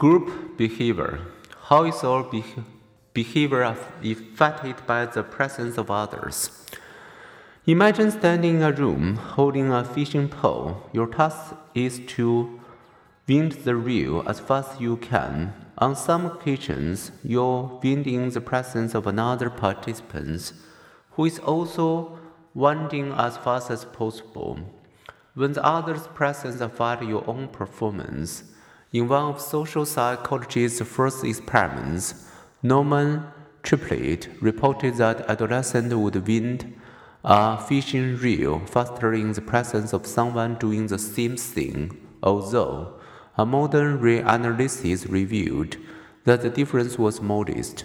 Group behavior. How is our beh- behavior affected by the presence of others? Imagine standing in a room holding a fishing pole. Your task is to wind the reel as fast as you can. On some occasions, you're winding in the presence of another participant who is also winding as fast as possible. When the other's presence affects your own performance, in one of social psychology's first experiments, Norman Triplett reported that adolescents would wind a fishing reel faster in the presence of someone doing the same thing, although a modern reanalysis revealed that the difference was modest.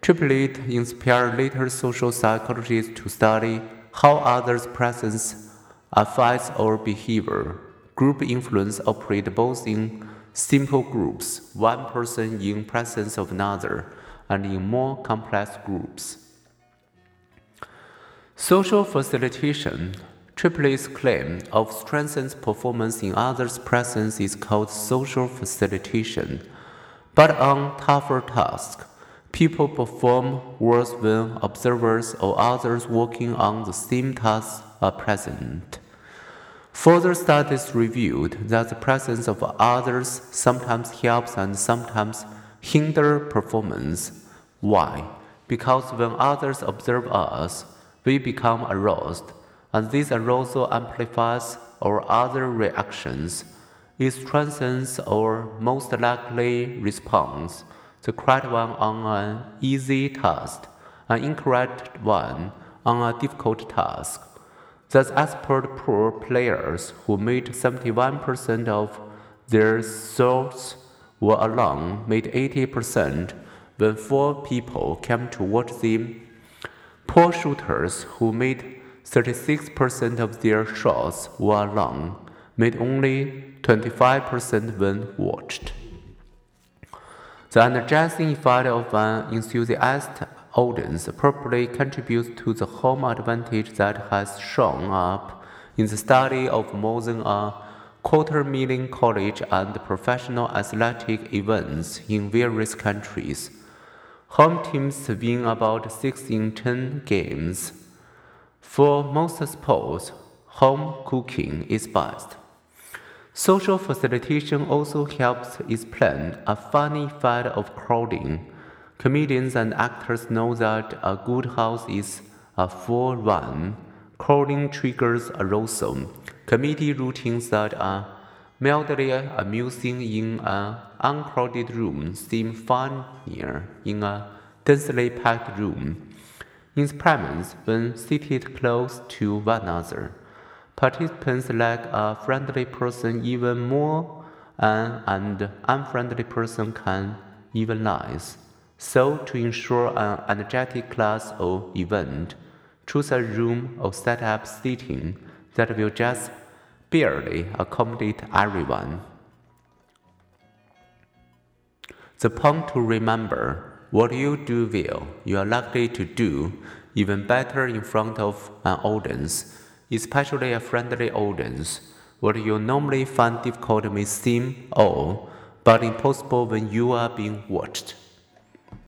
Triplett inspired later social psychologists to study how others' presence affects our behavior. Group influence operates both in simple groups, one person in presence of another, and in more complex groups. Social facilitation. Triplett's claim of strengthened performance in others' presence is called social facilitation. But on tougher tasks, people perform worse when observers or others working on the same task are present. Further studies revealed that the presence of others sometimes helps and sometimes hinders performance. Why? Because when others observe us, we become aroused, and this arousal amplifies our other reactions. It strengthens our most likely response, the correct one on an easy task, an incorrect one on a difficult task. Thus, expert poor players who made 71% of their shots were alone made 80% when four people came to watch them. Poor shooters who made 36% of their shots were alone made only 25% when watched. The energizing effect of an enthusiastic audience probably contributes to the home advantage that has shown up in the study of more than a quarter million college and professional athletic events in various countries. Home teams win about 6 in 10 games. For most sports, home cooking is best. Social facilitation also helps explain a funny effect of crowding. Comedians and actors know that a good house is a full run. Crowding triggers arousal. Comedy routines that are mildly amusing in an uncrowded room seem funnier in a densely packed room. In experiments, when seated close to one another, participants like a friendly person even more uh, and an unfriendly person can even less. So, to ensure an energetic class or event, choose a room or set up seating that will just barely accommodate everyone. The point to remember what you do well, you are likely to do even better in front of an audience, especially a friendly audience. What you normally find difficult may seem odd, but impossible when you are being watched.